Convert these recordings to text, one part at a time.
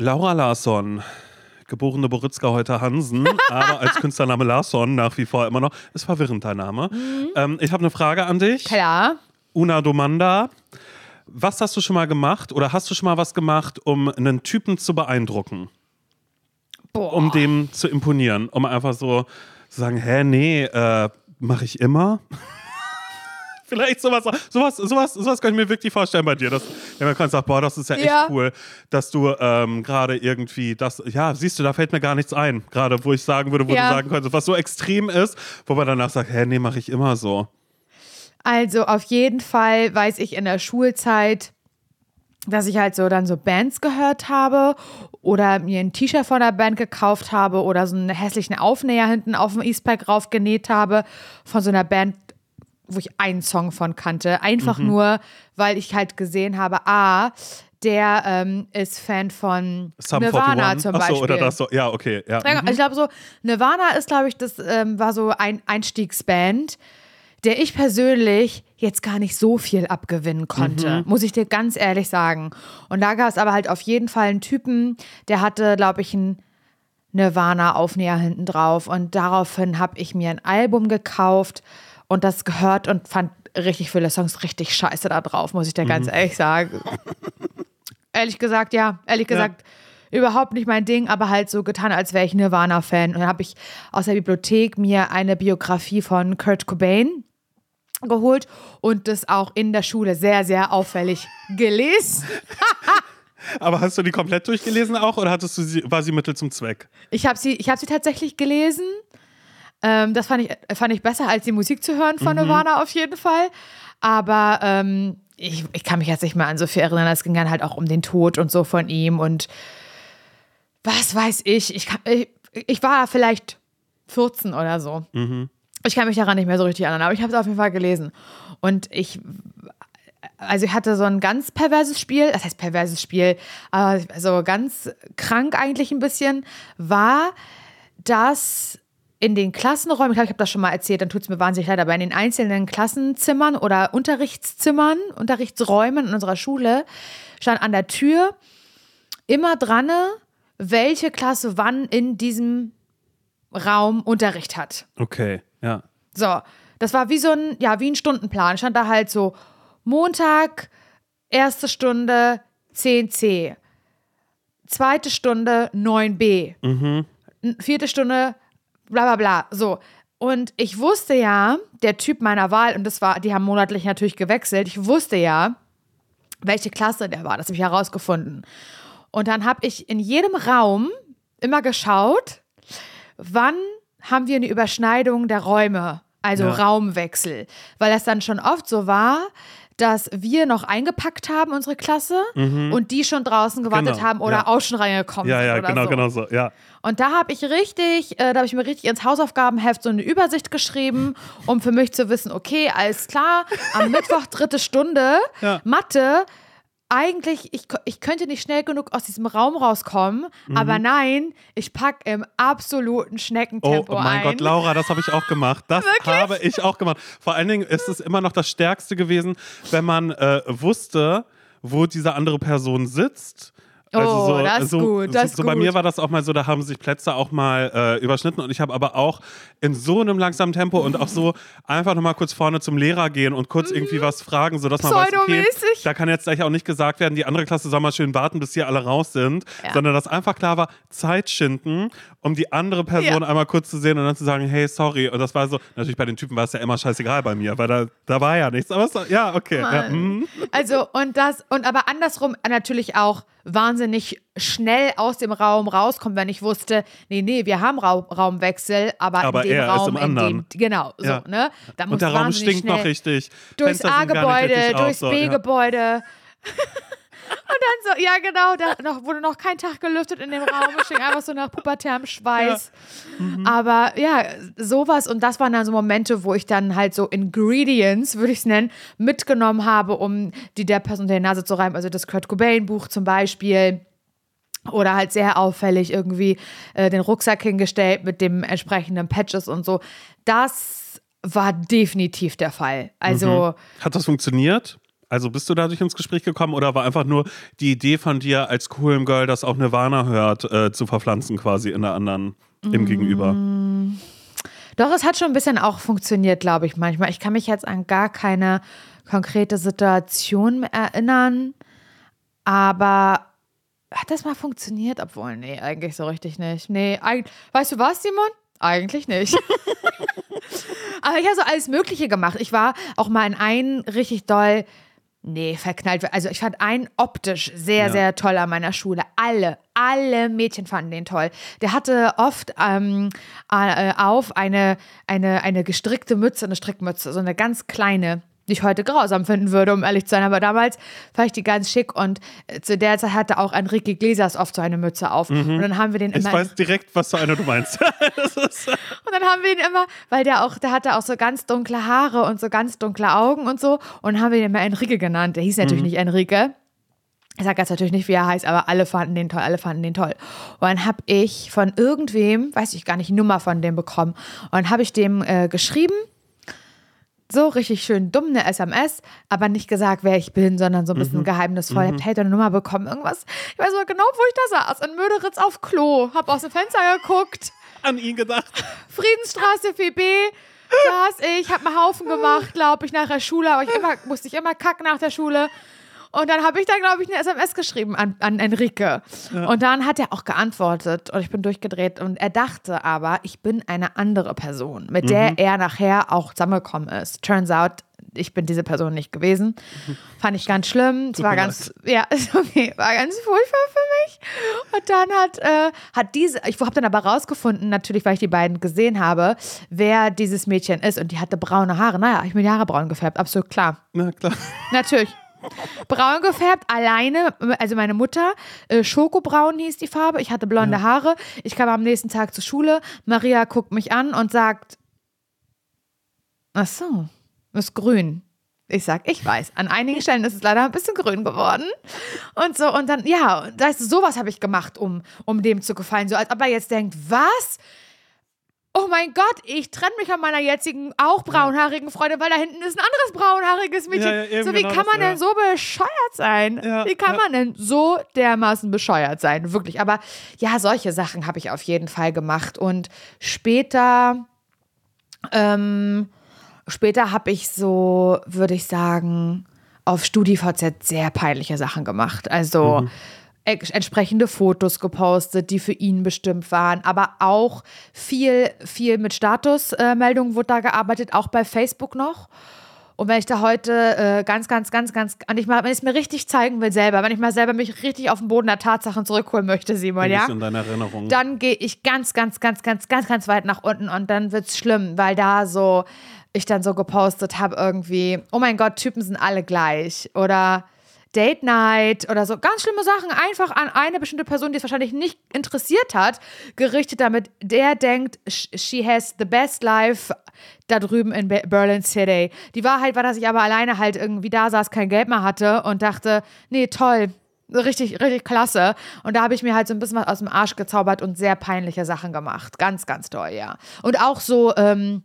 Laura Larsson, geborene Boritzka heute Hansen, aber als Künstlername Larsson nach wie vor immer noch. Ist verwirrend dein Name. Mhm. Ähm, ich habe eine Frage an dich. Klar. Una Domanda. Was hast du schon mal gemacht oder hast du schon mal was gemacht, um einen Typen zu beeindrucken? Boah. Um dem zu imponieren, um einfach so zu sagen, hä, nee, äh, mache ich immer. Vielleicht sowas, sowas, sowas, sowas kann ich mir wirklich vorstellen bei dir, dass wenn man kann sagt, boah, das ist ja echt Ja. cool, dass du ähm, gerade irgendwie das, ja, siehst du, da fällt mir gar nichts ein, gerade wo ich sagen würde, wo Ja. du sagen könntest, was so extrem ist, wo man danach sagt, hä, nee, mache ich immer so. Also auf jeden Fall weiß ich in der Schulzeit, dass ich halt so dann so Bands gehört habe oder mir ein T-Shirt von der Band gekauft habe oder so einen hässlichen Aufnäher hinten auf dem Eastpack raufgenäht habe von so einer Band, wo ich einen Song von kannte. Einfach nur, weil ich halt gesehen habe, ah, der ähm, ist Fan von Sum Nirvana 41. zum Ach Beispiel. so, oder das so, ja, okay, ja. Ja, Ich glaube so, Nirvana ist, glaube ich, das ähm, war so ein Einstiegsband, der ich persönlich jetzt gar nicht so viel abgewinnen konnte, muss ich dir ganz ehrlich sagen. Und da gab es aber halt auf jeden Fall einen Typen, der hatte, glaube ich, einen Nirvana-Aufnäher hinten drauf. Und daraufhin habe ich mir ein Album gekauft und das gehört und fand richtig viele Songs richtig scheiße da drauf, muss ich dir ganz ehrlich sagen. ehrlich gesagt, ja, ehrlich gesagt, überhaupt nicht mein Ding, aber halt so getan, als wäre ich Nirvana-Fan. Und dann habe ich aus der Bibliothek mir eine Biografie von Kurt Cobain geholt und das auch in der Schule sehr, sehr auffällig gelesen. Aber hast du die komplett durchgelesen auch oder hattest du sie, war sie Mittel zum Zweck? Ich habe sie, ich hab sie tatsächlich gelesen. Ähm, das fand ich, fand ich besser, als die Musik zu hören von Nirvana auf jeden Fall. Aber ähm, ich, ich kann mich jetzt nicht mehr an so viel erinnern. Es ging dann halt auch um den Tod und so von ihm und was weiß ich. Ich, kann, ich, ich war vielleicht 14 oder so. Ich kann mich daran nicht mehr so richtig erinnern, aber ich habe es auf jeden Fall gelesen. Und ich, also ich hatte so ein ganz perverses Spiel, das heißt perverses Spiel, aber so ganz krank eigentlich ein bisschen, war, dass in den Klassenräumen, ich glaube, ich habe das schon mal erzählt, dann tut es mir wahnsinnig leid, aber in den einzelnen Klassenzimmern oder Unterrichtszimmern, Unterrichtsräumen in unserer Schule stand an der Tür immer dran, welche Klasse wann in diesem Raum Unterricht hat. Okay, ja. So, das war wie so ein, ja, wie ein Stundenplan. Stand da halt so Montag, erste Stunde 10c, zweite Stunde 9b, n- vierte Stunde bla bla bla. So. Und ich wusste ja, der Typ meiner Wahl, und das war, die haben monatlich natürlich gewechselt, ich wusste ja, welche Klasse der war. Das habe ich herausgefunden. Und dann habe ich in jedem Raum immer geschaut, wann haben wir eine Überschneidung der Räume, also Ja. Raumwechsel. Weil das dann schon oft so war, dass wir noch eingepackt haben, unsere Klasse, und die schon draußen gewartet Genau, haben oder ja. auch schon reingekommen Ja, sind ja, oder genau, so. genau so, ja. Und da habe ich richtig, äh, da habe ich mir richtig ins Hausaufgabenheft so eine Übersicht geschrieben, um für mich zu wissen, okay, alles klar, am Mittwoch dritte Stunde, Ja. Mathe, eigentlich, ich, ich könnte nicht schnell genug aus diesem Raum rauskommen, aber nein, ich packe im absoluten Oh, Schneckentempo mein ein. Gott, Laura, das habe ich auch gemacht. Das habe ich auch gemacht. Vor allen Dingen ist es immer noch das Stärkste gewesen, wenn man äh, wusste, wo diese andere Person sitzt. Oh, das ist so, gut, das so, so bei gut. mir war das auch mal so, da haben sich Plätze auch mal äh, überschnitten und ich habe aber auch in so einem langsamen Tempo und auch so einfach nochmal kurz vorne zum Lehrer gehen und kurz irgendwie was fragen, sodass man weiß, okay, Mhm. Pseudomäßig. da kann jetzt gleich auch nicht gesagt werden, die andere Klasse soll mal schön warten, bis hier alle raus sind, Ja. sondern dass einfach klar war, Zeit schinden, um die andere Person Ja. einmal kurz zu sehen und dann zu sagen, hey, sorry. Und das war so, natürlich bei den Typen war es ja immer scheißegal bei mir, weil da, da war ja nichts. Aber es, ja, okay. Ja, mhm. Also, und das, und aber andersrum natürlich auch wahnsinnig schnell aus dem Raum rauskommen, wenn ich wusste, nee, nee, wir haben Raum, Raumwechsel, aber, Aber in dem Raum, im in anderen. dem, genau, so, Ja. ne? Da muss Und der Raum stinkt noch richtig. Durchs A-Gebäude, durchs so, ja. Und dann so, ja genau, da noch, wurde noch kein Tag gelüftet in dem Raum, es stinkt einfach so nach pubertärem Schweiß. Mhm. Aber ja, sowas und das waren dann so Momente, wo ich dann halt so Ingredients, würde ich es nennen, mitgenommen habe, um die der Person unter die Nase zu reiben. Also das Kurt Cobain Buch zum Beispiel. Oder halt sehr auffällig irgendwie äh, den Rucksack hingestellt mit dem entsprechenden Patches und so. Das war definitiv der Fall. Also Hat das funktioniert? Also bist du dadurch ins Gespräch gekommen oder war einfach nur die Idee von dir als coolem Girl, das auch Nirvana hört, äh, zu verpflanzen quasi in der anderen, im Gegenüber? Doch, es hat schon ein bisschen auch funktioniert, glaube ich, manchmal. Ich kann mich jetzt an gar keine konkrete Situation erinnern, aber hat das mal funktioniert? Obwohl, nee, eigentlich so richtig nicht. Nee, weißt du was, Simon? Eigentlich nicht. Aber ich habe so alles Mögliche gemacht. Ich war auch mal in einen richtig doll, nee, verknallt. Also ich fand einen optisch sehr, ja. sehr toll an meiner Schule. Alle, alle Mädchen fanden den toll. Der hatte oft ähm, äh, auf eine, eine, eine gestrickte Mütze, eine Strickmütze, so eine ganz kleine ich heute grausam finden würde, um ehrlich zu sein. Aber damals fand ich die ganz schick und äh, zu der Zeit hatte auch Enrique Iglesias oft so eine Mütze auf. Mhm. Und dann haben wir den immer. Ich weiß direkt, was für eine du meinst. und dann haben wir ihn immer, weil der auch, der hatte auch so ganz dunkle Haare und so ganz dunkle Augen und so. Und haben wir ihn immer Enrique genannt. Der hieß natürlich mhm. nicht Enrique. Ich sage jetzt natürlich nicht, wie er heißt, aber alle fanden den toll, alle fanden den toll. Und dann habe ich von irgendwem, weiß ich gar nicht, Nummer von dem bekommen. Und habe ich dem äh, geschrieben so richtig schön dumm eine SMS, aber nicht gesagt, wer ich bin, sondern so ein bisschen mhm. geheimnisvoll. Mhm. Hab hey, deine Nummer bekommen, irgendwas. Ich weiß so genau, wo ich da saß. In Möderitz auf Klo. Hab aus dem Fenster geguckt. An ihn gedacht. Friedensstraße 4b. Saß ich, hab einen Haufen gemacht, glaube ich, nach der Schule. Aber ich immer, musste ich immer kacken nach der Schule. Und dann habe ich da, glaube ich, eine SMS geschrieben an, an Enrique. Ja. Und dann hat er auch geantwortet und ich bin durchgedreht. Und er dachte aber, ich bin eine andere Person, mit mhm. der er nachher auch zusammengekommen ist. Turns out, ich bin diese Person nicht gewesen. Fand ich ganz schlimm. Es war ganz, ja, okay, war ganz furchtbar für mich. Und dann hat, äh, hat diese, ich habe dann aber rausgefunden, natürlich, weil ich die beiden gesehen habe, wer dieses Mädchen ist. Und die hatte braune Haare. Naja, ich bin die Haare braun gefärbt, absolut klar. Na klar. Natürlich. Braun gefärbt, alleine, also meine Mutter, äh, Schokobraun hieß die Farbe. Ich hatte blonde ja. Haare. Ich kam am nächsten Tag zur Schule. Maria guckt mich an und sagt: Ach so, ist grün. Ich sag, ich weiß. An einigen Stellen ist es leider ein bisschen grün geworden. Und so, und dann, ja, das, sowas habe ich gemacht, um, um dem zu gefallen. So, als ob er jetzt denkt, was? Oh mein Gott, ich trenne mich von meiner jetzigen auch braunhaarigen Freundin, weil da hinten ist ein anderes braunhaariges Mädchen. Ja, ja, so, wie genau kann man das, denn so bescheuert sein? wie kann man denn so dermaßen bescheuert sein? Wirklich. Aber ja, solche Sachen habe ich auf jeden Fall gemacht. Und später, ähm, später habe ich so, würde ich sagen, auf StudiVZ sehr peinliche Sachen gemacht. Also, mhm entsprechende Fotos gepostet, die für ihn bestimmt waren, aber auch viel, viel mit Statusmeldungen wurde da gearbeitet, auch bei Facebook noch. Und wenn ich da heute äh, ganz, ganz, ganz, ganz, und ich mal, wenn ich es mir richtig zeigen will selber, wenn ich mal selber mich richtig auf den Boden der Tatsachen zurückholen möchte, Simon, ja, dann gehe ich ganz, ganz, ganz, ganz, ganz, ganz weit nach unten und dann wird es schlimm, weil da so ich dann so gepostet habe irgendwie, oh mein Gott, Typen sind alle gleich oder Date Night oder so. Ganz schlimme Sachen einfach an eine bestimmte Person, die es wahrscheinlich nicht interessiert hat, gerichtet, damit der denkt, she has the best life da drüben in Berlin City. Die Wahrheit war, dass ich aber alleine halt irgendwie da saß, kein Geld mehr hatte und dachte, nee, toll, richtig, richtig klasse. Und da habe ich mir halt so ein bisschen was aus dem Arsch gezaubert und sehr peinliche Sachen gemacht. Ganz, ganz toll, ja. Und auch so, ähm,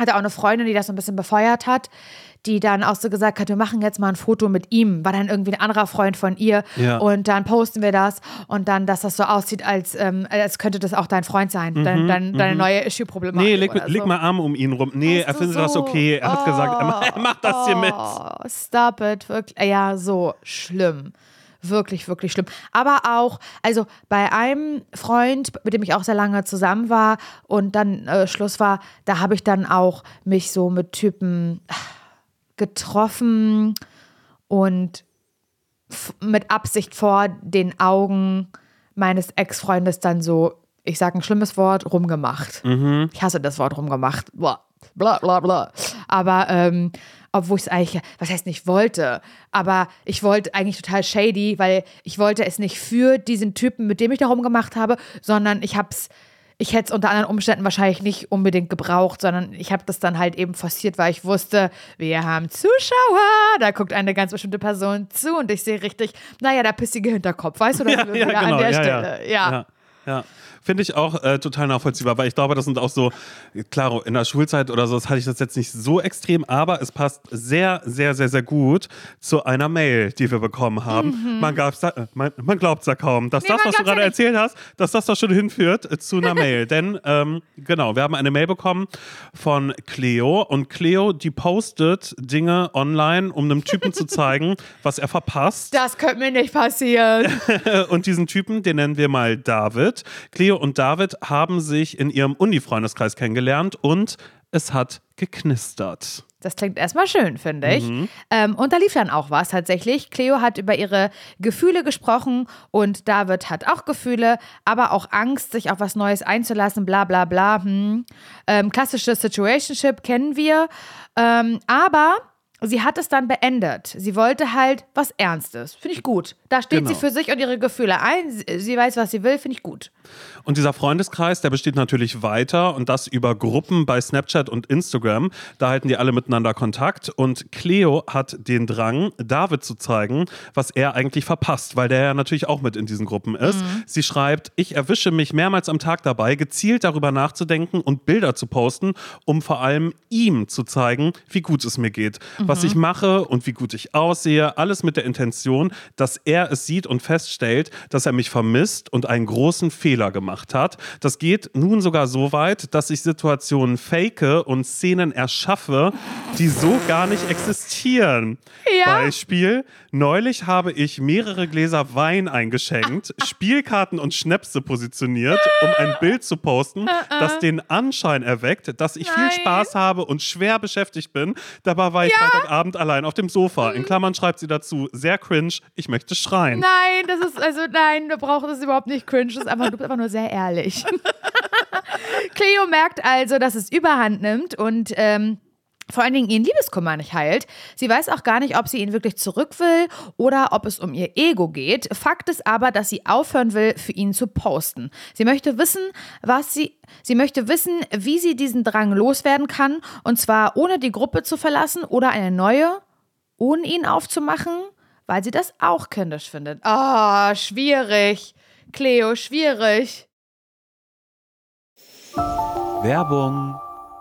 hatte auch eine Freundin, die das so ein bisschen befeuert hat die dann auch so gesagt hat, wir machen jetzt mal ein Foto mit ihm, war dann irgendwie ein anderer Freund von ihr ja. und dann posten wir das und dann, dass das so aussieht, als, ähm, als könnte das auch dein Freund sein, mhm, dein, dein, deine mhm. neue Issue-Problematik. Nee, leg, leg so. mal Arm um ihn rum. Nee, weißt er findet so? das okay. Er hat gesagt, er, er macht das hier mit. Oh, stop it, wirklich. Ja, so schlimm wirklich, wirklich schlimm. Aber auch, also bei einem Freund, mit dem ich auch sehr lange zusammen war und dann äh, Schluss war, da habe ich dann auch mich so mit Typen getroffen und mit Absicht vor den Augen meines Ex-Freundes dann so, ich sage ein schlimmes Wort, rumgemacht. Mhm. Ich hasse das Wort rumgemacht. Bla, bla, bla, bla. Aber ähm, obwohl ich es eigentlich, was heißt nicht wollte, aber ich wollte eigentlich total shady, weil ich wollte es nicht für diesen Typen, mit dem ich da rumgemacht habe, sondern ich habe es ich hätte es unter anderen Umständen wahrscheinlich nicht unbedingt gebraucht, sondern ich habe das dann halt eben forciert, weil ich wusste, wir haben Zuschauer, da guckt eine ganz bestimmte Person zu und ich sehe richtig, naja, der pissige Hinterkopf, weißt du, das ja, ja, genau, an der ja, Stelle. ja. ja. Ja. finde ich auch äh, total nachvollziehbar, weil ich glaube, das sind auch so, klar, in der Schulzeit oder so, das hatte ich das jetzt nicht so extrem, aber es passt sehr, sehr, sehr, sehr gut zu einer Mail, die wir bekommen haben. Man, gab's da, man, man glaubt es ja kaum, dass Nee, das, man was du ja gerade nicht. erzählt hast, dass das doch schon hinführt äh, zu einer Mail. Denn, ähm, genau, wir haben eine Mail bekommen von Cleo und Cleo, die postet Dinge online, um einem Typen zu zeigen, was er verpasst. Das könnte mir nicht passieren. Und diesen Typen, den nennen wir mal David. Cleo und David haben sich in ihrem Uni-Freundeskreis kennengelernt und es hat geknistert. Das klingt erstmal schön, finde ich. Mhm. Ähm, und da lief dann auch was tatsächlich. Cleo hat über ihre Gefühle gesprochen und David hat auch Gefühle, aber auch Angst, sich auf was Neues einzulassen, bla bla bla. Hm. Ähm, klassisches Situationship kennen wir. Ähm, aber sie hat es dann beendet. Sie wollte halt was Ernstes. Finde ich gut. Da steht Genau. sie für sich und ihre Gefühle ein. Sie, sie weiß, was sie will, finde ich gut. Und dieser Freundeskreis, der besteht natürlich weiter und das über Gruppen bei Snapchat und Instagram. Da halten die alle miteinander Kontakt und Cleo hat den Drang, David zu zeigen, was er eigentlich verpasst, weil der ja natürlich auch mit in diesen Gruppen ist. Sie schreibt, ich erwische mich mehrmals am Tag dabei, gezielt darüber nachzudenken und Bilder zu posten, um vor allem ihm zu zeigen, wie gut es mir geht, was ich mache und wie gut ich aussehe. Alles mit der Intention, dass er es sieht und feststellt, dass er mich vermisst und einen großen Fehler gemacht hat. Das geht nun sogar so weit, dass ich Situationen fake und Szenen erschaffe, die so gar nicht existieren. Ja. Beispiel, neulich habe ich mehrere Gläser Wein eingeschenkt, Spielkarten und Schnäpse positioniert, um ein Bild zu posten, das den Anschein erweckt, dass ich viel Nein. Spaß habe und schwer beschäftigt bin. Dabei war ich Freitagabend allein auf dem Sofa. In Klammern schreibt sie dazu, sehr cringe, ich möchte schreien. Nein, das ist, also nein, du brauchst es überhaupt nicht cringe. Das ist einfach, du bist einfach nur sehr ehrlich. Cleo merkt also, dass es überhand nimmt und ähm, vor allen Dingen ihren Liebeskummer nicht heilt. Sie weiß auch gar nicht, ob sie ihn wirklich zurück will oder ob es um ihr Ego geht. Fakt ist aber, dass sie aufhören will, für ihn zu posten. Sie möchte wissen, was sie, sie möchte wissen, wie sie diesen Drang loswerden kann und zwar ohne die Gruppe zu verlassen oder eine neue, ohne ihn aufzumachen, weil sie das auch kindisch findet. Ah, schwierig. Cleo, schwierig. Werbung.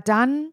dann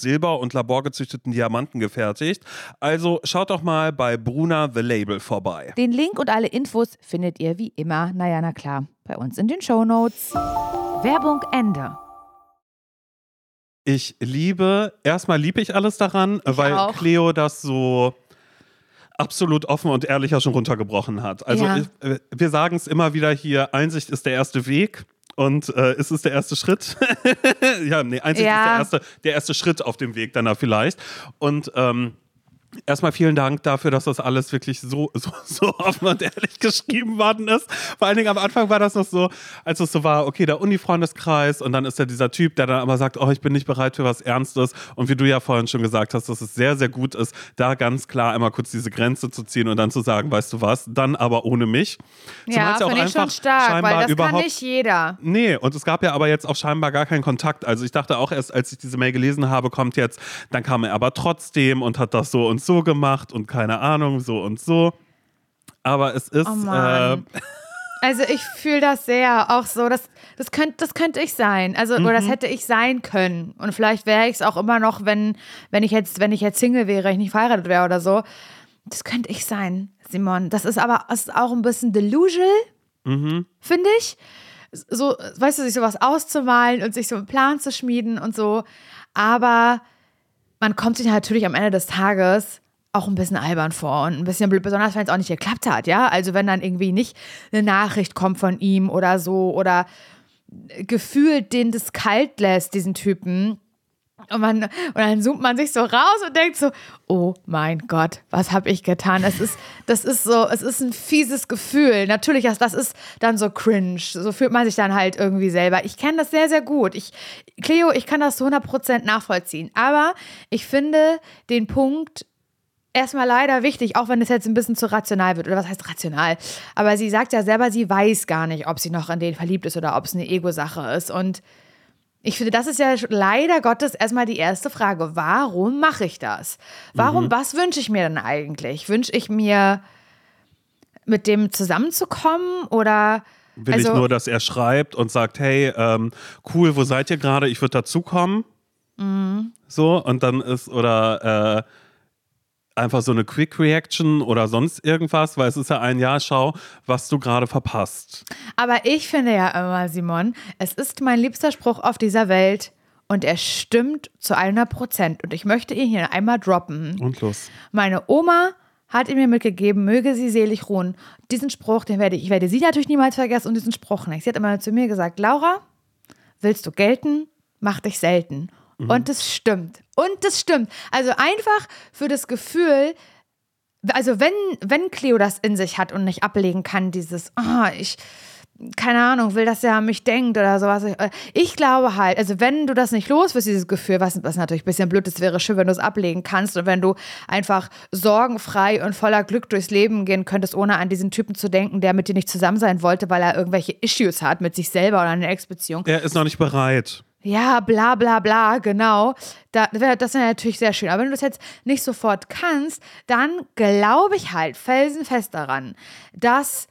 Silber und laborgezüchteten Diamanten gefertigt. Also schaut doch mal bei Bruna The Label vorbei. Den Link und alle Infos findet ihr wie immer, naja, na klar, bei uns in den Shownotes. Werbung Ende. Ich liebe, erstmal liebe ich alles daran, weil auch. Cleo das so absolut offen und ehrlich ja schon runtergebrochen hat. Also Ja. ich, äh, wir sagen es immer wieder hier, Einsicht ist der erste Weg. Und äh, ist es der erste Schritt? ja, nee, Einsicht Ja. ist der erste, der erste Schritt auf dem Weg dann da vielleicht. Und ähm, Erstmal vielen Dank dafür, dass das alles wirklich so, so, so offen und ehrlich geschrieben worden ist. Vor allen Dingen am Anfang war das noch so, als es so war, okay, der Uni-Freundeskreis und dann ist da dieser Typ, der dann aber sagt, oh, ich bin nicht bereit für was Ernstes. Und wie du ja vorhin schon gesagt hast, dass es sehr, sehr gut ist, da ganz klar einmal kurz diese Grenze zu ziehen und dann zu sagen, weißt du was, dann aber ohne mich. Ja, es ja finde ich schon stark, weil das kann überhaupt nicht jeder. Nee, und es gab ja aber jetzt auch scheinbar gar keinen Kontakt. Also ich dachte auch erst, als ich diese Mail gelesen habe, kommt jetzt, dann kam er aber trotzdem und hat das so und so gemacht und keine Ahnung, so und so. Aber es ist. Oh äh, Also ich fühle das sehr, auch so, das, das, könnt, das könnte ich sein. Also, oder Mhm. das hätte ich sein können. Und vielleicht wäre ich es auch immer noch, wenn, wenn ich jetzt, wenn ich jetzt Single wäre, ich nicht verheiratet wäre oder so. Das könnte ich sein, Simon. Das ist aber das ist auch ein bisschen delusional, Mhm. finde ich. So, weißt du, sich sowas auszumalen und sich so einen Plan zu schmieden und so. Aber man kommt sich natürlich am Ende des Tages auch ein bisschen albern vor und ein bisschen blöd, besonders wenn es auch nicht geklappt hat, ja. Also wenn dann irgendwie nicht eine Nachricht kommt von ihm oder so oder gefühlt den das kalt lässt, diesen Typen. Und, man, und dann zoomt man sich so raus und denkt so, oh mein Gott, was habe ich getan? Es ist, das ist so, es ist ein fieses Gefühl. Natürlich, das, das ist dann so cringe. So fühlt man sich dann halt irgendwie selber. Ich kenne das sehr, sehr gut. Ich, Cleo, ich kann das zu 100% nachvollziehen. Aber ich finde den Punkt erstmal leider wichtig, auch wenn es jetzt ein bisschen zu rational wird. Oder was heißt rational? Aber sie sagt ja selber, sie weiß gar nicht, ob sie noch in den verliebt ist oder ob es eine Ego-Sache ist. Und ich finde, das ist ja leider Gottes erstmal die erste Frage. Warum mache ich das? Warum, was wünsche ich mir denn eigentlich? Wünsche ich mir, mit dem zusammenzukommen oder. will also, ich nur, dass er schreibt und sagt, hey, ähm, cool, wo seid ihr gerade? Ich würde dazukommen. Mhm. So, und dann ist, oder äh, einfach so eine Quick Reaction oder sonst irgendwas, weil es ist ja ein Jahr, schau, was du gerade verpasst. Aber ich finde ja immer, Simon, es ist mein liebster Spruch auf dieser Welt und er stimmt zu 100 Prozent. Und ich möchte ihn hier einmal droppen. Und los. Meine Oma hat ihn mir mitgegeben, möge sie selig ruhen. Diesen Spruch, den werde ich, ich werde sie natürlich niemals vergessen und diesen Spruch nicht. Sie hat immer zu mir gesagt, Laura, willst du gelten, mach dich selten. Und das stimmt. Und das stimmt. Also einfach für das Gefühl, also wenn, wenn Cleo das in sich hat und nicht ablegen kann, dieses, ah, ich, keine Ahnung, will, dass er an mich denkt oder sowas. Ich glaube halt, also wenn du das nicht los wirst, dieses Gefühl, was, was natürlich ein bisschen blöd ist, wäre schön, wenn du es ablegen kannst und wenn du einfach sorgenfrei und voller Glück durchs Leben gehen könntest, ohne an diesen Typen zu denken, der mit dir nicht zusammen sein wollte, weil er irgendwelche Issues hat mit sich selber oder eine Ex-Beziehung. Er ist noch nicht bereit. Ja, bla bla bla, genau. Da, das wäre natürlich sehr schön. Aber wenn du das jetzt nicht sofort kannst, dann glaube ich halt felsenfest daran, dass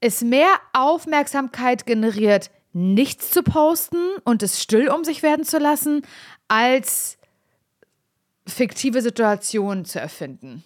es mehr Aufmerksamkeit generiert, nichts zu posten und es still um sich werden zu lassen, als fiktive Situationen zu erfinden.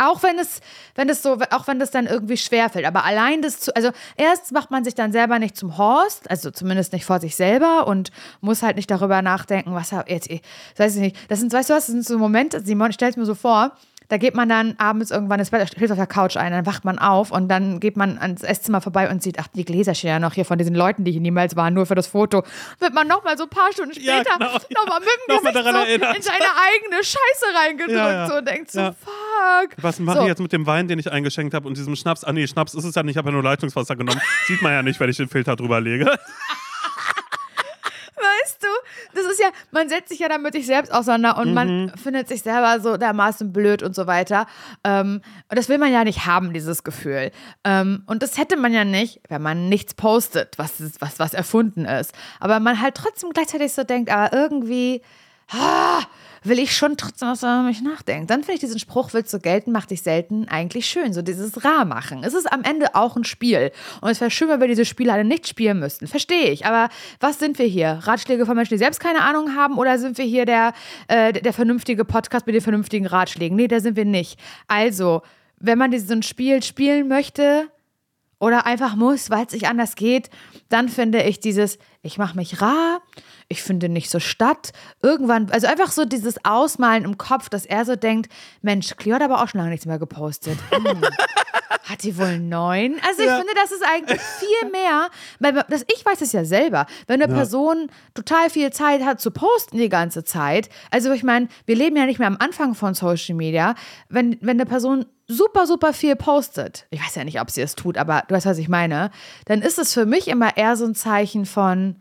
Auch wenn es, wenn es so, auch wenn das dann irgendwie schwerfällt. Aber allein das zu, also erst macht man sich dann selber nicht zum Horst, also zumindest nicht vor sich selber und muss halt nicht darüber nachdenken, was hab jetzt, ich weiß ich nicht. Das sind, weißt du was, das sind so Momente, Simon, ich stell es mir so vor, da geht man dann abends irgendwann ins Bett, schläft auf der Couch ein, dann wacht man auf und dann geht man ans Esszimmer vorbei und sieht, ach, die Gläser stehen ja noch hier von diesen Leuten, die hier niemals waren, nur für das Foto. Wird man nochmal so ein paar Stunden Ja, später genau. nochmal mit dem Nochmal Gesicht daran so erinnert. in seine eigene Scheiße reingedrückt Ja, ja. so und denkt so, Ja. fuck. Was mache so. ich jetzt mit dem Wein, den ich eingeschenkt habe und diesem Schnaps? Ah, nee, Schnaps ist es ja nicht, ich habe ja nur Leitungswasser genommen. Sieht man ja nicht, wenn ich den Filter drüber lege. Weißt du, das ist ja, man setzt sich ja damit sich selbst auseinander und Mhm. man findet sich selber so dermaßen blöd und so weiter. Ähm, und das will man ja nicht haben, dieses Gefühl. Ähm, und das hätte man ja nicht, wenn man nichts postet, was, was, was erfunden ist. Aber man halt trotzdem gleichzeitig so denkt, aber irgendwie ah, will ich schon trotzdem was über mich nachdenken. Dann finde ich diesen Spruch, willst du gelten, mach dich selten, eigentlich schön. So dieses rar machen. Es ist am Ende auch ein Spiel. Und es wäre schön, wenn wir diese Spiele alle nicht spielen müssten. Verstehe ich. Aber was sind wir hier? Ratschläge von Menschen, die selbst keine Ahnung haben? Oder sind wir hier der, äh, der vernünftige Podcast mit den vernünftigen Ratschlägen? Nee, da sind wir nicht. Also, wenn man diesen Spiel spielen möchte, oder einfach muss, weil es nicht anders geht, dann finde ich dieses, ich mache mich rar, ich finde nicht so statt. Irgendwann, also einfach so dieses Ausmalen im Kopf, dass er so denkt, Mensch, Cleo hat aber auch schon lange nichts mehr gepostet. Hm. Hat die wohl neun? Also ich Ja. finde, das ist eigentlich viel mehr, weil das, ich weiß es ja selber, wenn eine Person total viel Zeit hat zu posten die ganze Zeit, also ich meine, wir leben ja nicht mehr am Anfang von Social Media, wenn, wenn eine Person super, super viel postet, ich weiß ja nicht, ob sie es tut, aber du weißt, was ich meine, dann ist es für mich immer eher so ein Zeichen von,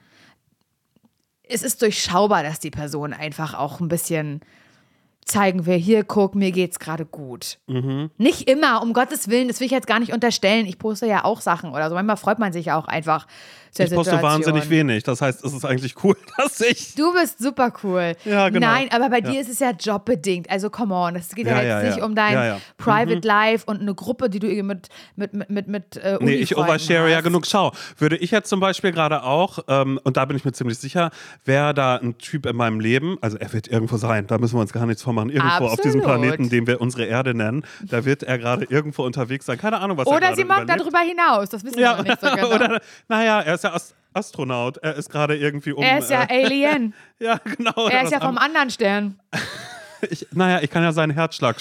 es ist durchschaubar, dass die Person einfach auch ein bisschen zeigen will, hier, guck, mir geht's gerade gut. Mhm. Nicht immer, um Gottes Willen, das will ich jetzt gar nicht unterstellen. Ich poste ja auch Sachen oder so. Manchmal freut man sich auch einfach Ich poste Situation. wahnsinnig wenig. Das heißt, es ist eigentlich cool, dass ich. Du bist super cool. Ja, genau. Nein, aber bei dir Ja. ist es ja jobbedingt. Also come on, es geht ja, Ja, jetzt ja, nicht ja. um dein Ja, ja. Private Life und eine Gruppe, die du irgendwie mit mit mit mit, mit äh, Nee, ich overshare ja hast. genug. Schau, würde ich jetzt zum Beispiel gerade auch, ähm, und da bin ich mir ziemlich sicher, wäre da ein Typ in meinem Leben, also er wird irgendwo sein, da müssen wir uns gar nichts vormachen, irgendwo auf diesem Absolut. Planeten, den wir unsere Erde nennen, da wird er gerade irgendwo unterwegs sein. Keine Ahnung, was er Oder gerade sie mag darüber hinaus. Das wissen wir Ja, noch nicht so genau. oder, naja, er ist ja Ast Astronaut, er ist gerade irgendwie um. er ist ja äh, Alien. ja, genau. Er ist ja vom anderen Stern. ich, naja, ich kann ja seinen Herzschlag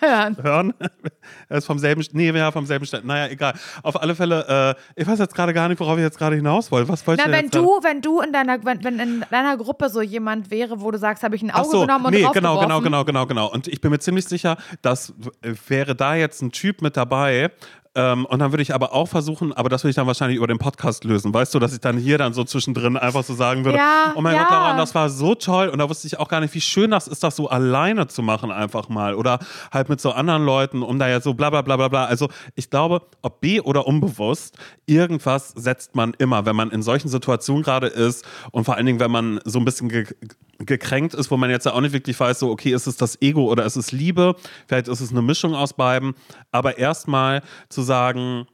Hören. hören. er ist vom selben, nee, ja, vom selben Stern. Naja, egal. Auf alle Fälle, äh, ich weiß jetzt gerade gar nicht, worauf ich jetzt gerade hinaus wollte. Was wollte Na, ich wenn du, wenn du in deiner, wenn, wenn in deiner Gruppe so jemand wäre, wo du sagst, habe ich ein Auge so, genommen und nee, genau, genau, genau, genau, genau. Und ich bin mir ziemlich sicher, dass äh, wäre da jetzt ein Typ mit dabei. Ähm, und dann würde ich aber auch versuchen, aber das würde ich dann wahrscheinlich über den Podcast lösen. Weißt du, dass ich dann hier dann so zwischendrin einfach so sagen würde: Ja, Oh mein ja. Gott, Laura, das war so toll. Und da wusste ich auch gar nicht, wie schön das ist, das so alleine zu machen, einfach mal. Oder halt mit so anderen Leuten, um da ja so bla bla bla bla bla. Also ich glaube, ob B oder unbewusst, irgendwas setzt man immer, wenn man in solchen Situationen gerade ist und vor allen Dingen, wenn man so ein bisschen ge gekränkt ist, wo man jetzt ja auch nicht wirklich weiß, so, okay, ist es das Ego oder ist es Liebe? Vielleicht ist es eine Mischung aus beiden. Aber erstmal zu sagen,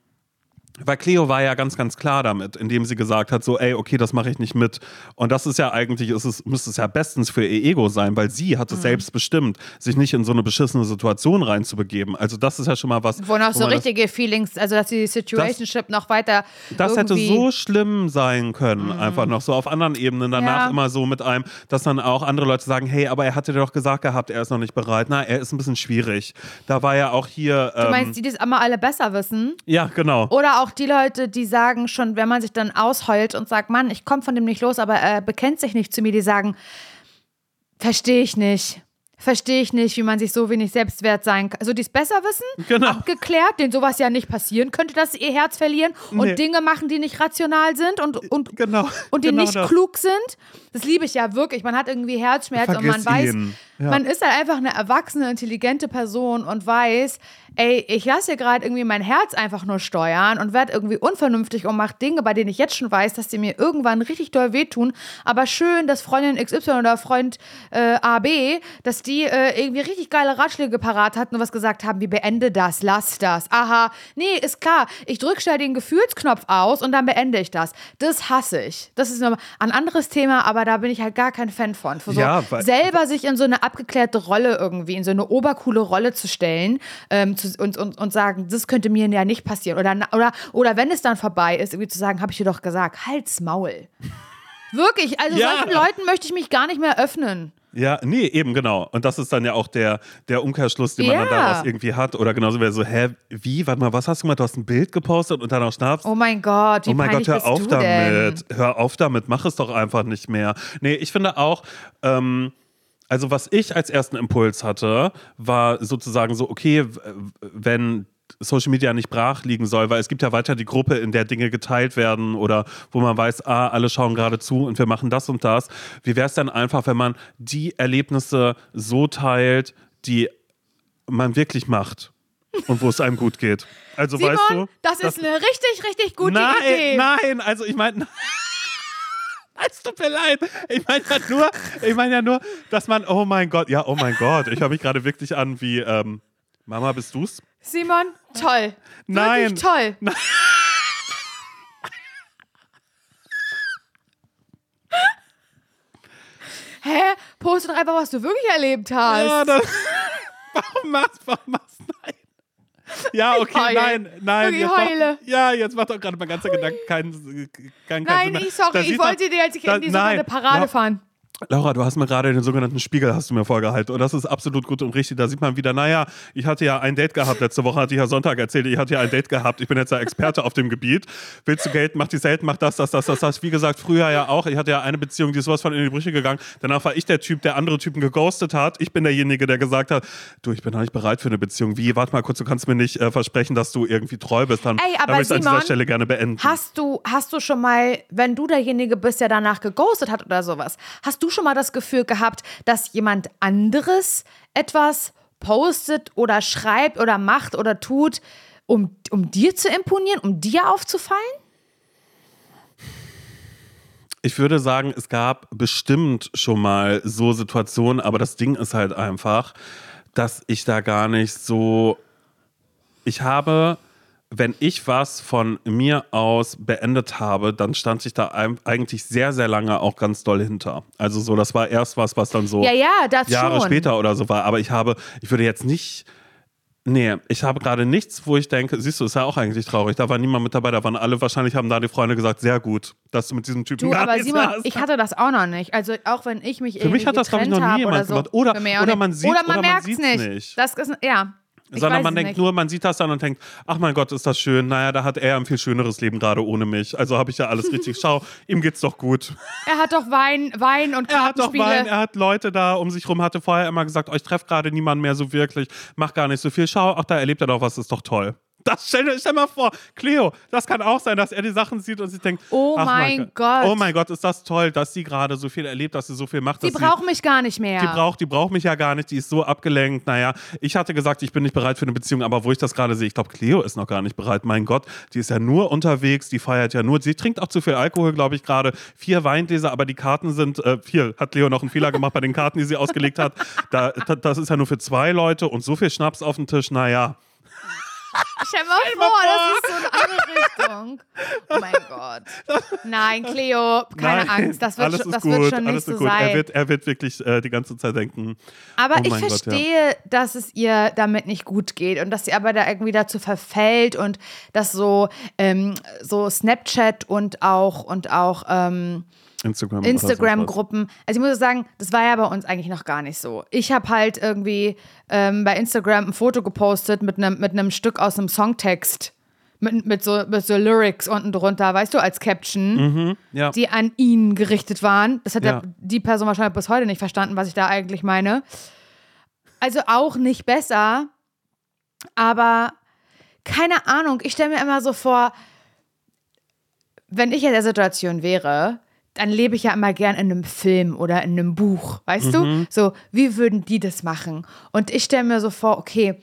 weil Cleo war ja ganz, ganz klar damit, indem sie gesagt hat, so, ey, okay, das mache ich nicht mit. Und das ist ja eigentlich, ist es, müsste es ja bestens für ihr Ego sein, weil sie hat es Mhm. selbst bestimmt, sich nicht in so eine beschissene Situation reinzubegeben. Also das ist ja schon mal was. Wo noch so man das- richtige Feelings, also dass die Situationship noch weiter das hätte Mhm. so schlimm sein können, einfach noch so auf anderen Ebenen. Danach Ja. immer so mit einem, dass dann auch andere Leute sagen, hey, aber er hatte doch gesagt gehabt, er ist noch nicht bereit. Na, er ist ein bisschen schwierig. Da war ja auch hier. Du Ähm, meinst, die das immer alle besser wissen? ja, genau. Oder auch die Leute, die sagen schon, wenn man sich dann ausheult und sagt, Mann, ich komme von dem nicht los, aber er bekennt sich nicht zu mir, die sagen, verstehe ich nicht. Verstehe ich nicht, wie man sich so wenig Selbstwert sein kann. Also die es besser wissen, Genau. abgeklärt, denen sowas ja nicht passieren könnte, dass sie ihr Herz verlieren und Nee. Dinge machen, die nicht rational sind und, und, Genau. und die genau nicht das. klug sind. Das liebe ich ja wirklich. Man hat irgendwie Herzschmerz und man Vergiss weiß, ihn. Ja. man ist halt einfach eine erwachsene, intelligente Person und weiß, ey, ich lasse hier gerade irgendwie mein Herz einfach nur steuern und werde irgendwie unvernünftig und mache Dinge, bei denen ich jetzt schon weiß, dass die mir irgendwann richtig doll wehtun. Aber schön, dass Freundin XY oder Freund äh, AB, dass die äh, irgendwie richtig geile Ratschläge parat hatten und was gesagt haben, wie beende das, lass das. Aha, nee, ist klar. Ich drücke schnell den Gefühlsknopf aus und dann beende ich das. Das hasse ich. Das ist ein anderes Thema, aber da bin ich halt gar kein Fan von. Für so Ja, selber sich in so eine abgeklärte Rolle irgendwie, in so eine obercoole Rolle zu stellen ähm, zu, und, und, und sagen, das könnte mir ja nicht passieren. Oder, oder, oder wenn es dann vorbei ist, irgendwie zu sagen, habe ich dir doch gesagt, halt's Maul. Wirklich, also Ja. solchen Leuten möchte ich mich gar nicht mehr öffnen. Ja, nee, eben genau. Und das ist dann ja auch der, der Umkehrschluss, den man dann Ja. daraus irgendwie hat. Oder genauso wäre so, hä, wie, warte mal, was hast du gemacht? Du hast ein Bild gepostet und dann auch Schnaps? Oh mein Gott, wie Oh mein Gott, hör auf du denn? damit. Hör auf damit, mach es doch einfach nicht mehr. Nee, ich finde auch, ähm, also was ich als ersten Impuls hatte, war sozusagen so, okay, wenn Social Media nicht brach liegen soll, weil es gibt ja weiter die Gruppe, in der Dinge geteilt werden oder wo man weiß, ah, alle schauen gerade zu und wir machen das und das. Wie wäre es dann einfach, wenn man die Erlebnisse so teilt, die man wirklich macht und wo es einem gut geht? Also Simon, weißt du, das ist eine richtig, richtig gute nein, Idee. nein, also ich meine Es tut mir leid. Ich meine ja nur, ich meine ja nur, dass man, oh mein Gott, ja, oh mein Gott, ich höre mich gerade wirklich an wie, ähm, Mama, bist du's? Simon, toll. Nein. Wirklich toll. Nein. Hä? Poste doch einfach, was du wirklich erlebt hast. Ja, das, warum machst warum machst? Ja, okay, nein, nein. Jetzt heule. Macht, ja, jetzt macht doch gerade mein ganzer Gedanke keinen, keinen, keinen Nein, Sinn ich, sorry, ich wollte dir jetzt da- in die nein. Parade fahren. Laura, du hast mir gerade den sogenannten Spiegel hast du mir vorgehalten und das ist absolut gut und richtig. Da sieht man wieder, naja, ich hatte ja ein Date gehabt. Letzte Woche hatte ich ja Sonntag erzählt, ich hatte ja ein Date gehabt. Ich bin jetzt ja Experte auf dem Gebiet. Willst du Geld, mach die selten, mach das, das, das, das, das. Wie gesagt, früher ja auch. Ich hatte ja eine Beziehung, die ist sowas von in die Brüche gegangen. Danach war ich der Typ, der andere Typen geghostet hat. Ich bin derjenige, der gesagt hat, du, ich bin noch nicht bereit für eine Beziehung. Wie? Warte mal kurz, du kannst mir nicht äh, versprechen, dass du irgendwie treu bist. Dann, Ey, aber dann es an dieser Simon, Stelle gerne beenden. Hast du, hast du schon mal, wenn du derjenige bist, der danach geghostet hat oder sowas, hast du schon mal das Gefühl gehabt, dass jemand anderes etwas postet oder schreibt oder macht oder tut, um, um dir zu imponieren, um dir aufzufallen? Ich würde sagen, es gab bestimmt schon mal so Situationen, aber das Ding ist halt einfach, dass ich da gar nicht so. Ich habe, wenn ich was von mir aus beendet habe, dann stand ich da eigentlich sehr, sehr lange auch ganz doll hinter. Also so, das war erst was, was dann so Ja, ja, Jahre schon. später oder so war. Aber ich habe, ich würde jetzt nicht. Nee, ich habe gerade nichts, wo ich denke, siehst du, ist ja auch eigentlich traurig. Da war niemand mit dabei, da waren alle, wahrscheinlich haben da die Freunde gesagt, sehr gut, dass du mit diesem Typen Du, aber Simon, hast. ich hatte das auch noch nicht. Also auch wenn ich mich Für mich hat das, glaube ich, noch nie jemand oder so. gemacht. Oder, oder man sieht oder man, oder man merkt's sieht's nicht. nicht. Das ist, ja. Ich Sondern man denkt nicht. nur, man sieht das dann und denkt, ach mein Gott, ist das schön. Naja, da hat er ein viel schöneres Leben gerade ohne mich. Also habe ich ja alles richtig. Schau, ihm geht's doch gut. Er hat doch Wein, Wein und Er hat doch. Wein, er hat Leute da um sich rum, hatte vorher immer gesagt, euch trefft gerade niemand mehr so wirklich, macht gar nicht so viel. Schau, ach, da erlebt er doch was, ist doch toll. Das stell, stell mal vor, Cleo, das kann auch sein, dass er die Sachen sieht und sich denkt, Oh ach mein Gott. Oh mein Gott, ist das toll, dass sie gerade so viel erlebt, dass sie so viel macht. Die sie, braucht mich gar nicht mehr. Die braucht, die braucht mich ja gar nicht, die ist so abgelenkt. Naja, ich hatte gesagt, ich bin nicht bereit für eine Beziehung, aber wo ich das gerade sehe, ich glaube, Cleo ist noch gar nicht bereit. Mein Gott, die ist ja nur unterwegs, die feiert ja nur, sie trinkt auch zu viel Alkohol, glaube ich, gerade. Vier Weingläser, aber die Karten sind, äh, vier, hat Cleo noch einen Fehler gemacht bei den Karten, die sie ausgelegt hat. Da, das ist ja nur für zwei Leute und so viel Schnaps auf dem Tisch, naja. Stell mal vor, das ist so eine andere Richtung. Oh mein Gott. Nein, Cleo, keine Nein, Angst. Das wird, schon, das gut, wird schon alles nicht so ist gut. Er sein. wird, er wird wirklich äh, die ganze Zeit denken. Aber Oh ich mein Gott, ja. verstehe, dass es ihr damit nicht gut geht und dass sie aber da irgendwie dazu verfällt und dass so, ähm, so Snapchat und auch, und auch ähm, Instagram. Instagram-Gruppen. Also ich muss sagen, das war ja bei uns eigentlich noch gar nicht so. Ich habe halt irgendwie ähm, bei Instagram ein Foto gepostet mit einem mit einem Stück aus einem Songtext. Mit, mit, so, mit so Lyrics unten drunter, weißt du, als Caption, Ja. die an ihn gerichtet waren. Das hat Ja. ja. die Person wahrscheinlich bis heute nicht verstanden, was ich da eigentlich meine. Also auch nicht besser, aber keine Ahnung. Ich stelle mir immer so vor, wenn ich in der Situation wäre, dann lebe ich ja immer gern in einem Film oder in einem Buch, weißt du? So, wie würden die das machen? Und ich stelle mir so vor, okay,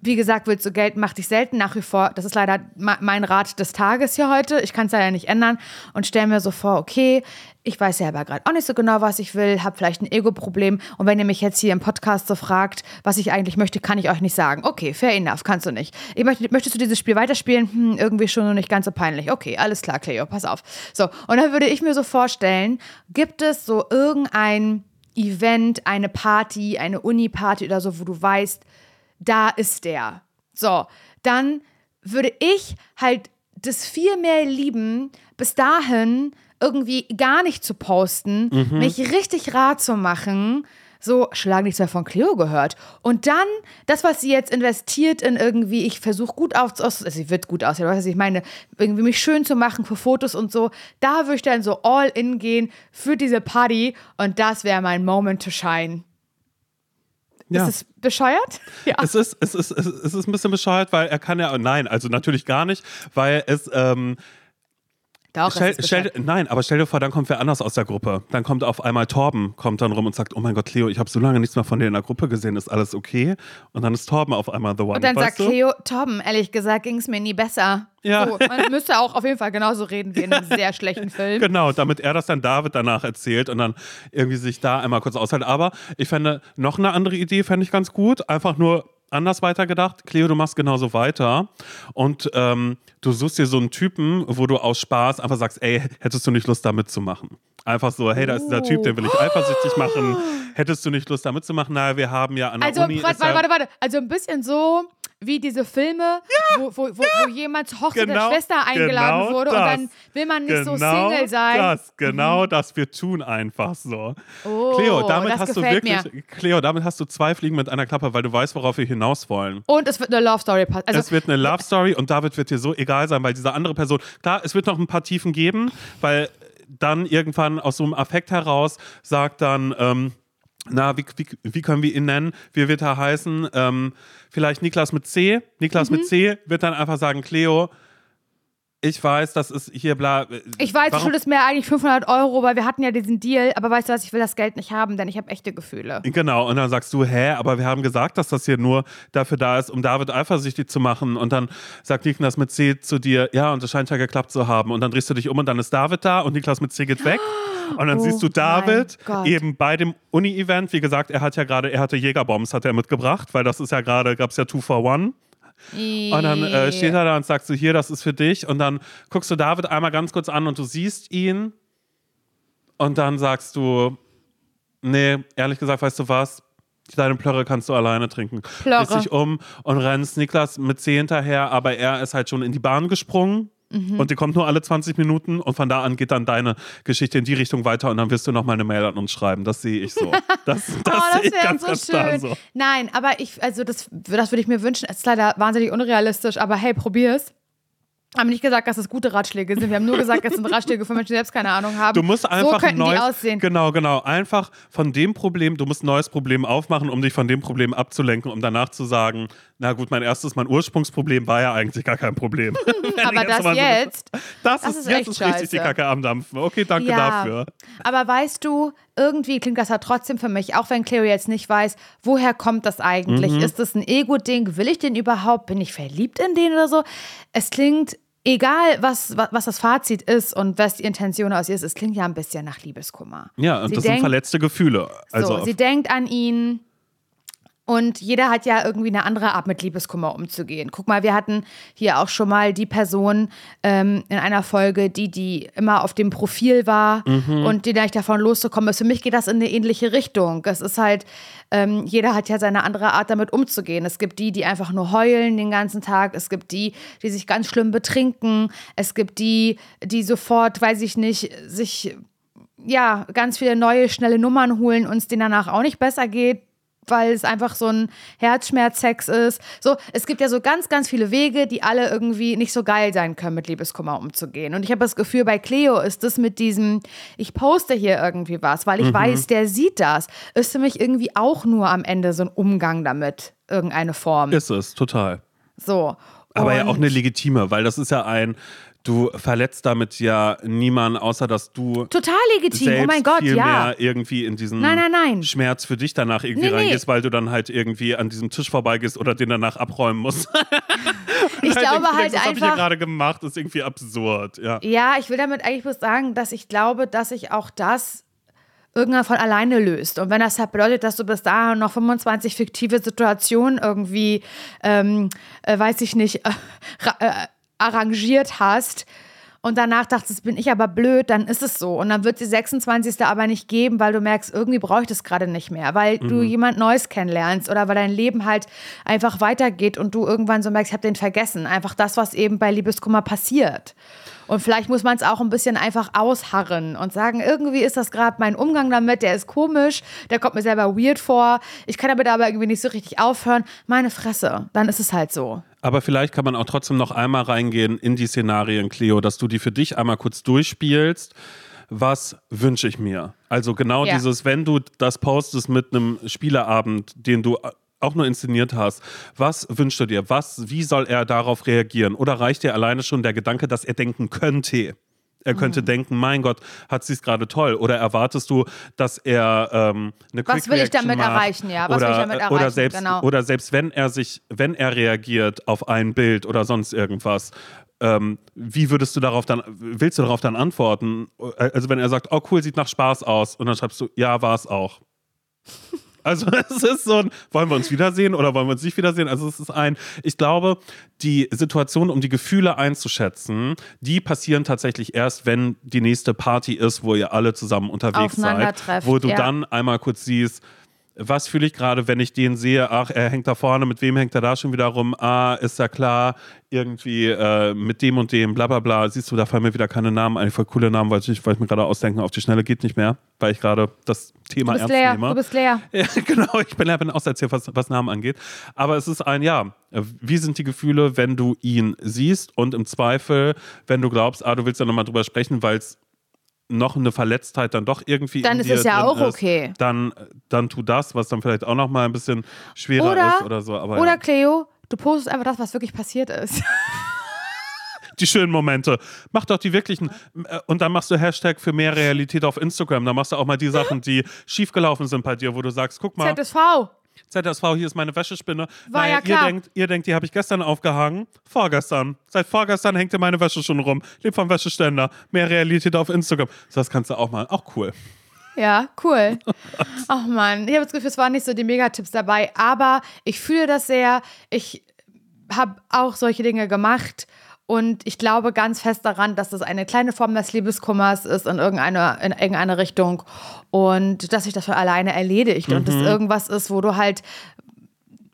wie gesagt, willst du Geld, mach dich selten nach wie vor. Das ist leider mein Rat des Tages hier heute. Ich kann es leider nicht ändern und stelle mir so vor, okay, ich weiß ja aber gerade auch nicht so genau, was ich will, habe vielleicht ein Ego-Problem. Und wenn ihr mich jetzt hier im Podcast so fragt, was ich eigentlich möchte, kann ich euch nicht sagen. Okay, fair enough, kannst du nicht. Ich möchte, möchtest du dieses Spiel weiterspielen? Hm, irgendwie schon nur nicht ganz so peinlich. Okay, alles klar, Cleo, pass auf. So, und dann würde ich mir so vorstellen, gibt es so irgendein Event, eine Party, eine Uni-Party oder so, wo du weißt, da ist der. So, dann würde ich halt das viel mehr lieben, bis dahin irgendwie gar nicht zu posten, mich richtig rar zu machen. So, schlag nichts mehr von Cleo gehört. Und dann, das, was sie jetzt investiert in irgendwie, ich versuche gut auszusehen, also sie wird gut aussehen, weißt du, was ich meine, irgendwie mich schön zu machen für Fotos und so, da würde ich dann so all in gehen für diese Party und das wäre mein Moment to shine. Ja. Ist es bescheuert? Ja. Es ist, es, ist, es ist ein bisschen bescheuert, weil er kann ja, nein, also natürlich gar nicht, weil es, ähm, Doch, stell, stell, nein, aber stell dir vor, dann kommt wer anders aus der Gruppe. Dann kommt auf einmal Torben, kommt dann rum und sagt, oh mein Gott, Cleo, ich habe so lange nichts mehr von dir in der Gruppe gesehen, ist alles okay? Und dann ist Torben auf einmal the one, Und dann sagt du? Cleo, Torben, ehrlich gesagt, ging es mir nie besser. Ja. So, man müsste auch auf jeden Fall genauso reden wie in einem sehr schlechten Film. Genau, damit er das dann David danach erzählt und dann irgendwie sich da einmal kurz aushält. Aber ich fände, noch eine andere Idee fände ich ganz gut. Einfach nur anders weitergedacht. Cleo, du machst genauso weiter. Und ähm, du suchst dir so einen Typen, wo du aus Spaß einfach sagst, ey, hättest du nicht Lust, da mitzumachen? Einfach so, hey, da ist dieser Typ, den will ich eifersüchtig machen. Hättest du nicht Lust, da mitzumachen? Naja, wir haben ja an der Also, Uni... warte, warte, warte. Also ein bisschen so wie diese Filme, wo, wo, wo, wo jemand Hochzeit Genau, der Schwester eingeladen genau wurde und das. dann will man nicht so Genau Single sein. Mhm. Das, genau das, wir tun einfach so. Oh, Cleo, damit hast du wirklich, mir. Cleo, damit hast du zwei Fliegen mit einer Klappe, weil du weißt, worauf wir hinaus wollen. Und es wird eine Love Story. Also, es wird eine Love Story und David wird dir so egal sein, weil diese andere Person, klar, es wird noch ein paar Tiefen geben, weil dann irgendwann aus so einem Affekt heraus sagt dann, ähm, na, wie, wie, wie können wir ihn nennen? Wie wird er heißen? Ähm, vielleicht Niklas mit C. Niklas Mhm. mit C wird dann einfach sagen, Cleo, ich weiß, das ist hier bla. ich weiß, du warum- schuldest mir eigentlich 500 Euro, weil wir hatten ja diesen Deal, aber weißt du was, ich will das Geld nicht haben, denn ich habe echte Gefühle. Genau, und dann sagst du, hä, aber wir haben gesagt, dass das hier nur dafür da ist, um David eifersüchtig zu machen. Und dann sagt Niklas mit C zu dir, ja, und das scheint ja geklappt zu haben. Und dann drehst du dich um und dann ist David da und Niklas mit C geht weg. Und dann Oh siehst du David mein Gott. eben bei dem Uni-Event. Wie gesagt, er hat ja gerade, er hatte Jägerbombs, hat er mitgebracht, weil das ist ja gerade, gab es ja Two for One. Und dann äh, steht er da und sagst du, hier, das ist für dich. Und dann guckst du David einmal ganz kurz an und du siehst ihn. Und dann sagst du, nee, ehrlich gesagt, weißt du was? Deine Plörre kannst du alleine trinken. Plörre. Drehst dich um und rennst Niklas mit C hinterher, aber er ist halt schon in die Bahn gesprungen. Mhm. Und die kommt nur alle 20 Minuten und von da an geht dann deine Geschichte in die Richtung weiter und dann wirst du noch mal eine Mail an uns schreiben. Das sehe ich so. Das, das, oh, das sehe ich wäre ganz, so ganz schön. so. Nein, aber ich, also das, das würde ich mir wünschen. Es ist leider wahnsinnig unrealistisch, aber hey, probier's. Haben nicht gesagt, dass es gute Ratschläge sind. Wir haben nur gesagt, es sind Ratschläge für Menschen, die selbst keine Ahnung haben. Du musst einfach so könnten neues, die aussehen. Genau, genau. Einfach von dem Problem, du musst ein neues Problem aufmachen, um dich von dem Problem abzulenken, um danach zu sagen, na gut, mein erstes, mein Ursprungsproblem war ja eigentlich gar kein Problem. Aber das mal so- jetzt, das, das ist, ist jetzt echt ist richtig die scheiße. Kacke am Dampfen. Okay, danke Ja. dafür. Aber weißt du, irgendwie klingt das ja trotzdem für mich, auch wenn Cleo jetzt nicht weiß, woher kommt das eigentlich? Mhm. Ist das ein Ego-Ding? Will ich den überhaupt? Bin ich verliebt in den oder so? Es klingt, egal was, was, das Fazit ist und was die Intention aus ihr ist, es klingt ja ein bisschen nach Liebeskummer. Ja, und Sie das sind denkt- verletzte Gefühle. Also so, sie denkt an ihn. Und jeder hat ja irgendwie eine andere Art, mit Liebeskummer umzugehen. Guck mal, wir hatten hier auch schon mal die Person ähm, in einer Folge, die, die immer auf dem Profil war Mhm. und die da nicht davon loszukommen ist. Für mich geht das in eine ähnliche Richtung. Es ist halt, ähm, jeder hat ja seine andere Art, damit umzugehen. Es gibt die, die einfach nur heulen den ganzen Tag. Es gibt die, die sich ganz schlimm betrinken. Es gibt die, die sofort, weiß ich nicht, sich ja, ganz viele neue, schnelle Nummern holen und es denen danach auch nicht besser geht, weil es einfach so ein Herzschmerzsex ist. So, es gibt ja so ganz, ganz viele Wege, die alle irgendwie nicht so geil sein können, mit Liebeskummer umzugehen. Und ich habe das Gefühl, bei Cleo ist das mit diesem, ich poste hier irgendwie was, weil ich weiß, der sieht das, ist für mich irgendwie auch nur am Ende so ein Umgang damit, irgendeine Form. ist es, total. So. Aber ja auch eine legitime, weil das ist ja ein, du verletzt damit ja niemanden, außer dass du Total legitim, oh mein Gott, viel ja. mehr irgendwie in diesen Nein, nein, nein. Schmerz für dich danach irgendwie Nee, nee. reingehst, weil du dann halt irgendwie an diesem Tisch vorbeigehst oder den danach abräumen musst. Ich glaube denkst, halt das habe ich einfach. gerade gemacht, ist irgendwie absurd. Ja. Ja, ich will damit eigentlich bloß sagen, dass ich glaube, dass sich auch das irgendwann von alleine löst. Und wenn das halt bedeutet, dass du bis dahin noch 25 fiktive Situationen irgendwie, ähm, äh, weiß ich nicht, äh, äh, arrangiert hast und danach dachtest, bin ich aber blöd, dann ist es so. Und dann wird die 26. aber nicht geben, weil du merkst, irgendwie brauche ich das gerade nicht mehr, weil du jemand Neues kennenlernst oder weil dein Leben halt einfach weitergeht und du irgendwann so merkst, ich habe den vergessen. Einfach das, was eben bei Liebeskummer passiert. Und vielleicht muss man es auch ein bisschen einfach ausharren und sagen, irgendwie ist das gerade mein Umgang damit, der ist komisch, der kommt mir selber weird vor. Ich kann damit aber irgendwie nicht so richtig aufhören. Meine Fresse, dann ist es halt so. Aber vielleicht kann man auch trotzdem noch einmal reingehen in die Szenarien, Cleo, dass du die für dich einmal kurz durchspielst. was wünsche ich mir? Also genau Ja. dieses, wenn du das postest mit einem Spieleabend, den du auch nur inszeniert hast, was wünschst du dir? Was, wie soll er darauf reagieren? Oder reicht dir alleine schon der Gedanke, dass er denken könnte? Er Mhm. könnte denken, mein Gott, hat sie es gerade toll. Oder erwartest du, dass er ähm, eine Was Quick will ich damit macht? erreichen, ja? Was oder, will ich damit Oder erreichen, selbst, genau. oder selbst wenn er sich, wenn er reagiert auf ein Bild oder sonst irgendwas, ähm, wie würdest du darauf dann, willst du darauf dann antworten? Also wenn er sagt, oh cool, sieht nach Spaß aus, und dann schreibst du, ja, war es auch. Also es ist so ein, wollen wir uns wiedersehen oder wollen wir uns nicht wiedersehen? Also es ist ein, ich glaube, die Situation, um die Gefühle einzuschätzen, die passieren tatsächlich erst, wenn die nächste Party ist, wo ihr alle zusammen unterwegs seid, wo du ja. dann einmal kurz siehst, was fühle ich gerade, wenn ich den sehe? Ach, er hängt da vorne, mit wem hängt er da schon wieder rum? Ah, ist ja klar, irgendwie äh, mit dem und dem, bla bla bla. Siehst du, da fallen mir wieder keine Namen ein, voll coole Namen, weil ich, weil ich mir gerade ausdenken, auf die Schnelle geht nicht mehr, weil ich gerade das Thema Du bist ernst leer, nehme. du bist leer. Ja, genau, ich bin ja bin Auserzähler, was, was Namen angeht. Aber es ist ein, ja, wie sind die Gefühle, wenn du ihn siehst und im Zweifel, wenn du glaubst, ah, du willst ja nochmal drüber sprechen, weil es noch eine Verletztheit dann doch irgendwie Dann ist es ja auch ist, okay. Dann, dann tu das, was dann vielleicht auch nochmal ein bisschen schwerer Oder- ist oder so. Aber Oder ja. Cleo, du postest einfach das, was wirklich passiert ist. die schönen Momente. Mach doch die wirklichen. äh, Und dann machst du Hashtag für mehr Realität auf Instagram. Dann machst du auch mal die Sachen, die schiefgelaufen sind bei dir, wo du sagst, guck mal, ZSV. ZSV, hier ist meine Wäschespinne. War ja ihr klar. denkt, ihr denkt, die habe ich gestern aufgehangen. Vorgestern. Seit vorgestern hängt dir meine Wäsche schon rum. Leb vom Wäscheständer. Mehr Realität auf Instagram. Das kannst du auch mal. Auch cool. Ja, cool. Ach man, ich habe das Gefühl, es waren nicht so die Megatipps dabei, aber ich fühle das sehr. Ich habe auch solche Dinge gemacht und ich glaube ganz fest daran, dass das eine kleine Form des Liebeskummers ist in irgendeine, in irgendeine Richtung und dass sich das von alleine erledigt und das Mhm. irgendwas ist, wo du halt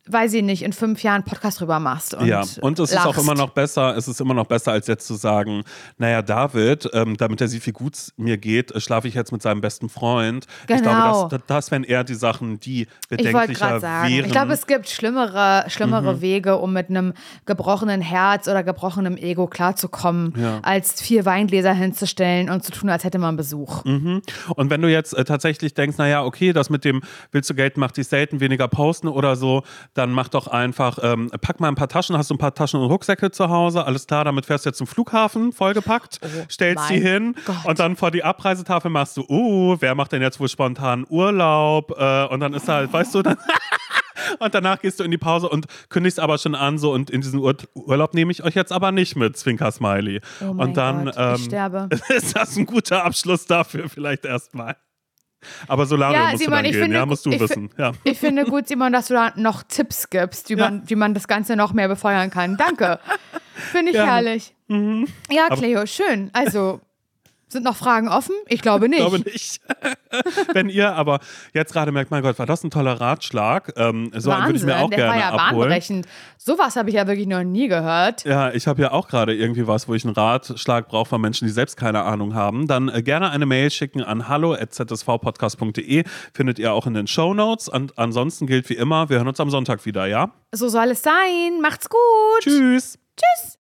weiß ich nicht, in fünf Jahren einen Podcast drüber machst. Und ja, und es ist auch lachst. immer noch besser, es ist immer noch besser, als jetzt zu sagen, naja, David, ähm, damit er sieht, wie gut es mir geht, äh, schlafe ich jetzt mit seinem besten Freund. Ich Genau. glaube, das, das wären eher die Sachen, die Ich bedenklicher gerade sagen, wären. ich glaube, es gibt schlimmere, schlimmere Mhm. Wege, um mit einem gebrochenen Herz oder gebrochenem Ego klarzukommen, Ja. als vier Weingläser hinzustellen und zu tun, als hätte man Besuch. Mhm. Und wenn du jetzt äh, tatsächlich denkst, naja, okay, das mit dem willst du Geld, mach dich selten, weniger posten oder so, dann mach doch einfach, ähm, pack mal ein paar Taschen, hast du ein paar Taschen und Rucksäcke zu Hause, alles klar, damit fährst du jetzt zum Flughafen, vollgepackt, stellst die Oh hin Gott. und dann vor die Abreisetafel machst du, uh, wer macht denn jetzt wohl spontan Urlaub? Äh, und dann ist halt, weißt du, dann Und danach gehst du in die Pause und kündigst aber schon an, so und in diesen Ur Urlaub nehme ich euch jetzt aber nicht mit, Zwinker Smiley. Oh und dann Gott, ähm, ist das ein guter Abschluss dafür, vielleicht erstmal. Aber Solarium Ja, musst Simon, du dann ich gehen, finde, ja, musst du wissen. Ja. Ich finde gut, Simon, dass du da noch Tipps gibst, wie, Ja. man, wie man das Ganze noch mehr befeuern kann. Danke. Finde ich Gerne. herrlich. Ja, Cleo, schön. Also, sind noch Fragen offen? Ich glaube nicht. Ich glaube nicht. Wenn ihr aber jetzt gerade merkt, mein Gott, war das ein toller Ratschlag, ähm, so einen würde ich Wahnsinn, mir auch der gerne war ja abholen. bahnbrechend. Sowas habe ich ja wirklich noch nie gehört. Ja, ich habe ja auch gerade irgendwie was, wo ich einen Ratschlag brauche von Menschen, die selbst keine Ahnung haben. Dann äh, gerne eine Mail schicken an hallo.zsvpodcast.de. Findet ihr auch in den Show Notes. Und ansonsten gilt wie immer, wir hören uns am Sonntag wieder, ja? So soll es sein. Macht's gut. Tschüss. Tschüss.